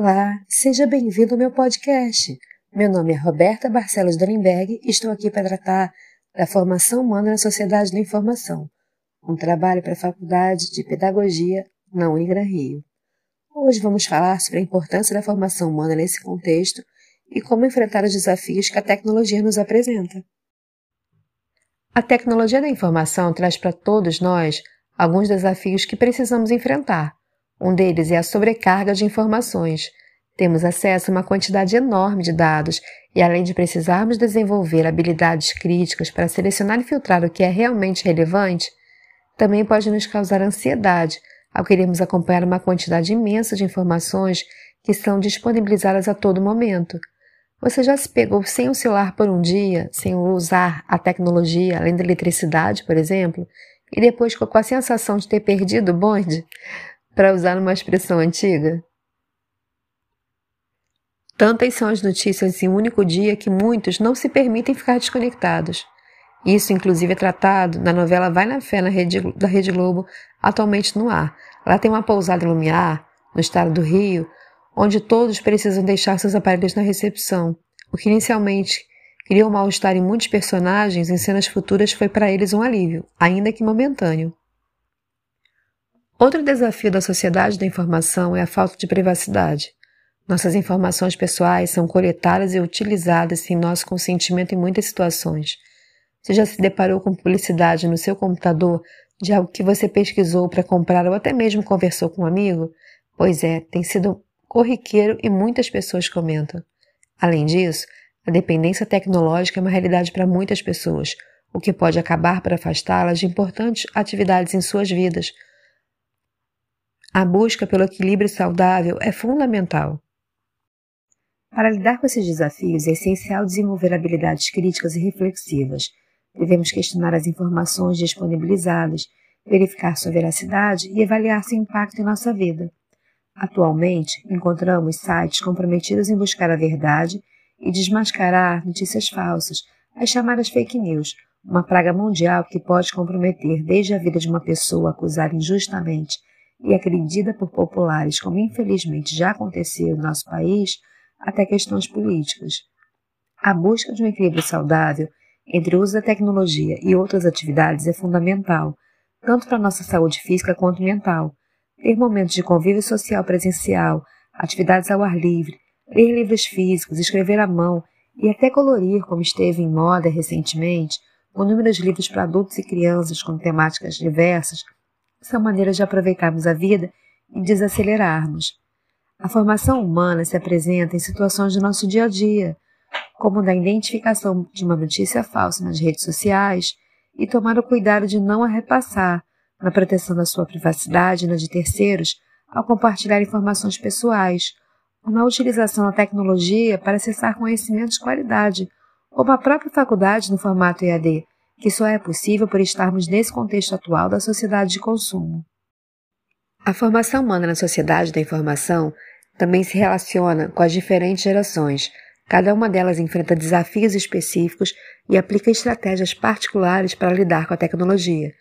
Olá, seja bem-vindo ao meu podcast. Meu nome é Roberta Barcelos Dorenberg e estou aqui para tratar da formação humana na sociedade da informação, um trabalho para a Faculdade de Pedagogia na Unigran Rio. Hoje vamos falar sobre a importância da formação humana nesse contexto e como enfrentar os desafios que a tecnologia nos apresenta. A tecnologia da informação traz para todos nós alguns desafios que precisamos enfrentar. Um deles é a sobrecarga de informações. Temos acesso a uma quantidade enorme de dados e, além de precisarmos desenvolver habilidades críticas para selecionar e filtrar o que é realmente relevante, também pode nos causar ansiedade ao queremos acompanhar uma quantidade imensa de informações que são disponibilizadas a todo momento. Você já se pegou sem o celular por um dia, sem usar a tecnologia, além da eletricidade, por exemplo, e depois ficou com a sensação de ter perdido o bonde? Para usar uma expressão antiga? Tantas são as notícias em um único dia que muitos não se permitem ficar desconectados. Isso, inclusive, é tratado na novela Vai na Fé na Rede, da Rede Globo, atualmente no ar. Lá tem uma pousada em Lumiar, no estado do Rio, onde todos precisam deixar seus aparelhos na recepção. O que inicialmente criou mal-estar em muitos personagens, em cenas futuras foi para eles um alívio, ainda que momentâneo. Outro desafio da sociedade da informação é a falta de privacidade. Nossas informações pessoais são coletadas e utilizadas sem nosso consentimento em muitas situações. Você já se deparou com publicidade no seu computador de algo que você pesquisou para comprar ou até mesmo conversou com um amigo? Pois é, tem sido corriqueiro e muitas pessoas comentam. Além disso, a dependência tecnológica é uma realidade para muitas pessoas, o que pode acabar por afastá-las de importantes atividades em suas vidas. A busca pelo equilíbrio saudável é fundamental. Para lidar com esses desafios, é essencial desenvolver habilidades críticas e reflexivas. Devemos questionar as informações disponibilizadas, verificar sua veracidade e avaliar seu impacto em nossa vida. Atualmente, encontramos sites comprometidos em buscar a verdade e desmascarar notícias falsas, as chamadas fake news, uma praga mundial que pode comprometer desde a vida de uma pessoa acusada injustamente e acredita por populares, como infelizmente já aconteceu em nosso país, até questões políticas. A busca de um equilíbrio saudável entre o uso da tecnologia e outras atividades é fundamental, tanto para a nossa saúde física quanto mental, ter momentos de convívio social presencial, atividades ao ar livre, ler livros físicos, escrever à mão e até colorir, como esteve em moda recentemente, com inúmeros livros para adultos e crianças com temáticas diversas, são maneiras de aproveitarmos a vida e desacelerarmos. A formação humana se apresenta em situações do nosso dia a dia, como na identificação de uma notícia falsa nas redes sociais e tomar o cuidado de não a repassar, na proteção da sua privacidade e na de terceiros ao compartilhar informações pessoais, ou na utilização da tecnologia para acessar conhecimentos de qualidade, como a própria faculdade no formato EAD, que só é possível por estarmos nesse contexto atual da sociedade de consumo. A formação humana na sociedade da informação também se relaciona com as diferentes gerações. Cada uma delas enfrenta desafios específicos e aplica estratégias particulares para lidar com a tecnologia.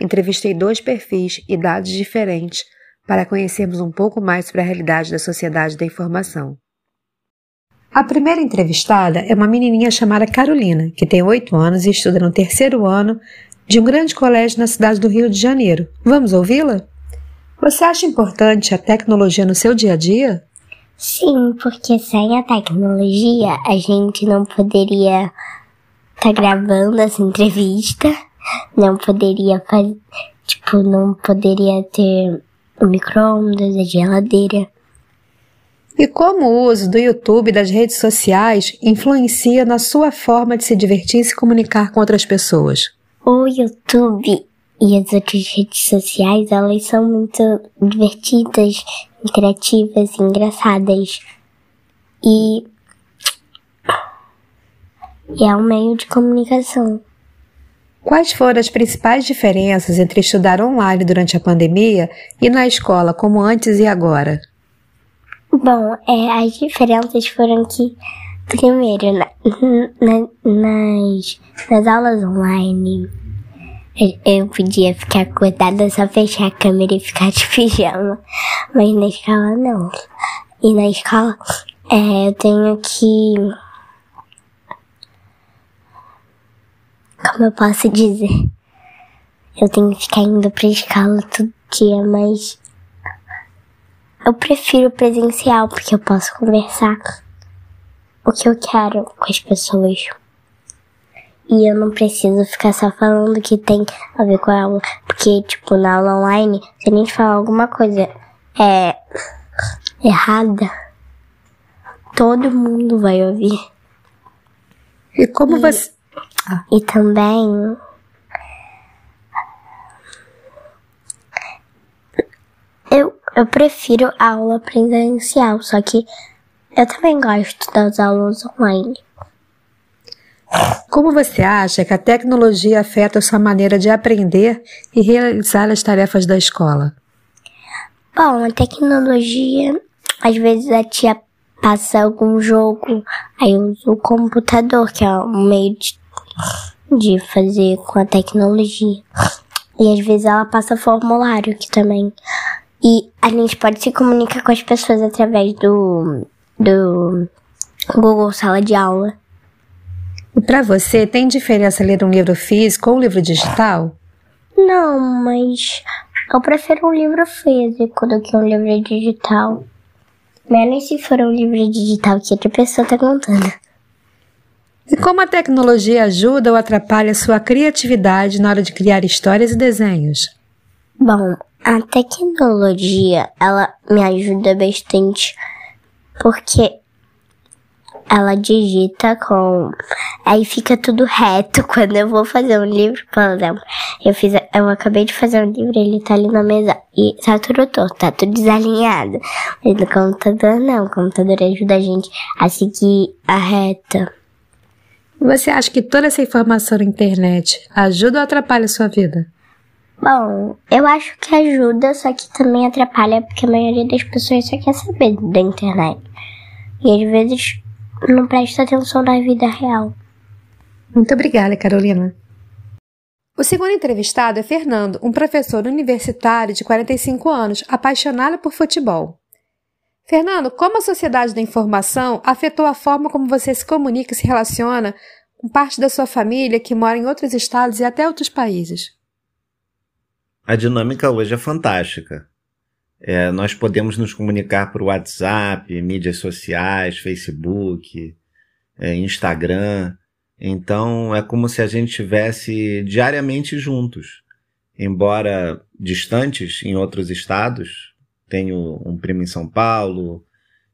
Entrevistei dois perfis e dados diferentes para conhecermos um pouco mais sobre a realidade da sociedade da informação. A primeira entrevistada é uma menininha chamada Carolina, que tem oito anos e estuda no terceiro ano de um grande colégio na cidade do Rio de Janeiro. Vamos ouvi-la? Você acha importante a tecnologia no seu dia a dia? Sim, porque sem a tecnologia a gente não poderia estar tá gravando essa entrevista não poderia fazer, tipo, não poderia ter o micro-ondas, a geladeira. E como o uso do YouTube e das redes sociais influencia na sua forma de se divertir e se comunicar com outras pessoas? O YouTube e as outras redes sociais, elas são muito divertidas, criativas, engraçadas. E é um meio de comunicação. Quais foram as principais diferenças entre estudar online durante a pandemia e na escola, como antes e agora? Bom, é, as diferenças foram que, primeiro, na, na, nas, nas aulas online, eu podia ficar acordada, só fechar a câmera e ficar de pijama, mas na escola não. ir na escola, é, eu tenho que. Como eu posso dizer? Eu tenho que ficar indo pra escola todo dia, mas. Eu prefiro presencial porque eu posso conversar o que eu quero com as pessoas. E eu não preciso ficar só falando que tem a ver com a aula. Porque, tipo, na aula online, se a gente falar alguma coisa é errada, todo mundo vai ouvir. E como e, você. Ah. E também. Eu, prefiro a aula presencial, só que eu também gosto das aulas online. Como você acha que a tecnologia afeta a sua maneira de aprender e realizar as tarefas da escola? Bom, a tecnologia, às vezes a tia passa algum jogo, aí eu uso o computador, que é um meio de, de fazer com a tecnologia. E às vezes ela passa formulário que também. E a gente pode se comunicar com as pessoas através do, do Google Sala de Aula. E para você, tem diferença ler um livro físico ou um livro digital? Não, mas eu prefiro um livro físico do que um livro digital. Menos se for um livro digital que outra pessoa tá contando. E como a tecnologia ajuda ou atrapalha a sua criatividade na hora de criar histórias e desenhos? Bom, a tecnologia, ela me ajuda bastante porque ela digita com. Aí fica tudo reto quando eu vou fazer um livro, por exemplo. Eu fiz, eu acabei de fazer um livro, ele tá ali na mesa e tá tudo torto, tá tudo desalinhado. Mas no computador não, o computador ajuda a gente a seguir a reta. Você acha que toda essa informação na internet ajuda ou atrapalha a sua vida? Bom, eu acho que ajuda, só que também atrapalha porque a maioria das pessoas só quer saber da internet. E às vezes não presta atenção na vida real. Muito obrigada, Carolina. O segundo entrevistado é Fernando, um professor universitário de 45 anos, apaixonado por futebol. Fernando, como a sociedade da informação afetou a forma como você se comunica e se relaciona com parte da sua família que mora em outros estados e até outros países? A dinâmica hoje é fantástica. É, nós podemos nos comunicar por WhatsApp, mídias sociais, Facebook, é, Instagram. Então é como se a gente estivesse diariamente juntos. Embora distantes em outros estados, tenho um primo em São Paulo,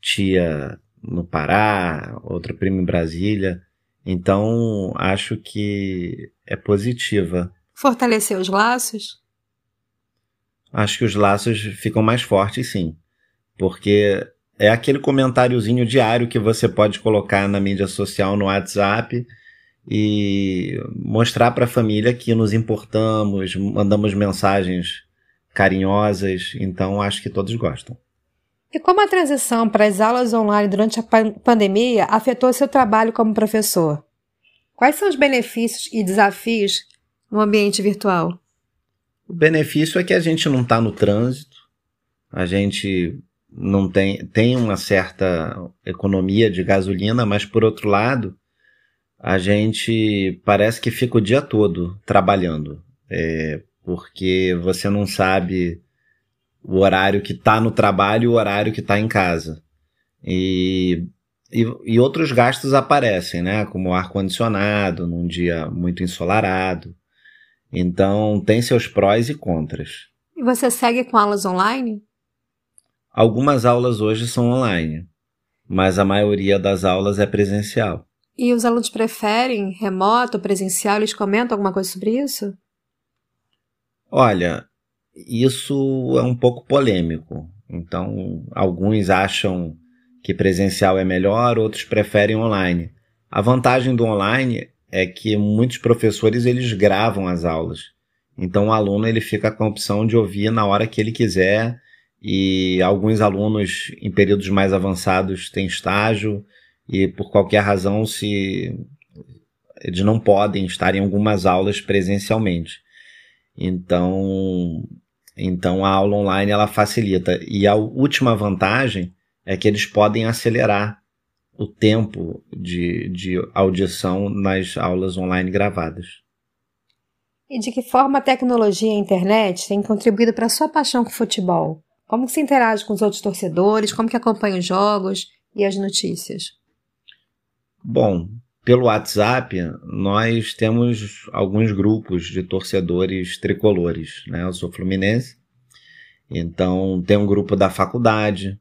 tia no Pará, outra prima em Brasília. Então acho que é positiva. Fortalecer os laços? Acho que os laços ficam mais fortes, sim. Porque é aquele comentáriozinho diário que você pode colocar na mídia social, no WhatsApp, e mostrar para a família que nos importamos, mandamos mensagens carinhosas, então acho que todos gostam. E como a transição para as aulas online durante a pandemia afetou seu trabalho como professor? Quais são os benefícios e desafios no ambiente virtual? O benefício é que a gente não está no trânsito, a gente não tem, tem uma certa economia de gasolina, mas por outro lado, a gente parece que fica o dia todo trabalhando, é, porque você não sabe o horário que está no trabalho e o horário que está em casa. E, e, e, outros gastos aparecem, né? Como ar-condicionado num dia muito ensolarado. Então, tem seus prós e contras. E você segue com aulas online? Algumas aulas hoje são online, mas a maioria das aulas é presencial. E os alunos preferem remoto, presencial? Eles comentam alguma coisa sobre isso? Olha, isso é um pouco polêmico. Então, alguns acham que presencial é melhor, outros preferem online. A vantagem do online é que muitos professores eles gravam as aulas. Então o aluno ele fica com a opção de ouvir na hora que ele quiser e alguns alunos em períodos mais avançados têm estágio e por qualquer razão se eles não podem estar em algumas aulas presencialmente. Então, então a aula online ela facilita. E a última vantagem é que eles podem acelerar o tempo de, de audição nas aulas online gravadas. E de que forma a tecnologia e a internet têm contribuído para a sua paixão com futebol? Como que se interage com os outros torcedores? Como que acompanha os jogos e as notícias? Bom, pelo WhatsApp, nós temos alguns grupos de torcedores tricolores. Né? Eu sou fluminense, então tem um grupo da faculdade,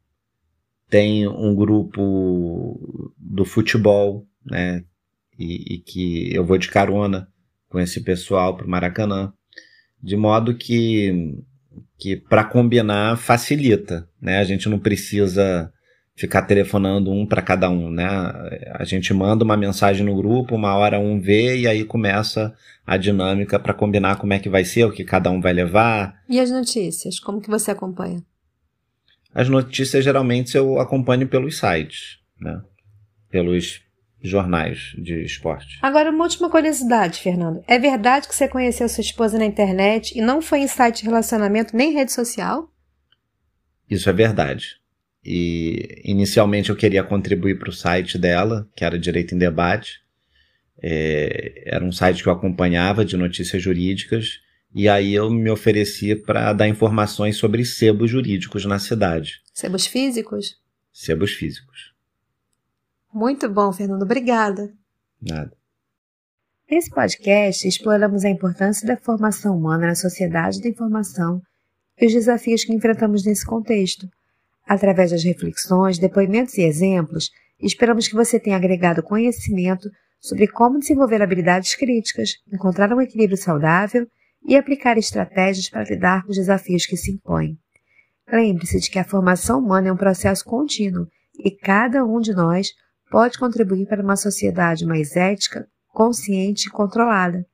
tem um grupo do futebol, né? E, e que eu vou de carona com esse pessoal para o Maracanã, de modo que, que para combinar facilita, né? A gente não precisa ficar telefonando um para cada um, né? A gente manda uma mensagem no grupo, uma hora um vê e aí começa a dinâmica para combinar como é que vai ser, o que cada um vai levar. E as notícias, como que você acompanha? As notícias geralmente eu acompanho pelos sites, né? Pelos jornais de esporte. Agora, uma última curiosidade, Fernando. É verdade que você conheceu sua esposa na internet e não foi em site de relacionamento nem rede social? Isso é verdade. E inicialmente eu queria contribuir para o site dela, que era Direito em Debate. É, era um site que eu acompanhava de notícias jurídicas. E aí eu me ofereci para dar informações sobre sebos jurídicos na cidade. Sebos físicos? Sebos físicos. Muito bom, Fernando. Obrigada. Nada. Nesse podcast, exploramos a importância da formação humana na sociedade da informação e os desafios que enfrentamos nesse contexto Através das reflexões, depoimentos e exemplos, esperamos que você tenha agregado conhecimento sobre como desenvolver habilidades críticas, encontrar um equilíbrio saudável e aplicar estratégias para lidar com os desafios que se impõem. Lembre-se de que a formação humana é um processo contínuo e cada um de nós pode contribuir para uma sociedade mais ética, consciente e controlada.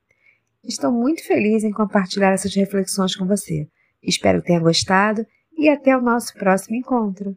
Estou muito feliz em compartilhar essas reflexões com você. Espero que tenha gostado e até o nosso próximo encontro.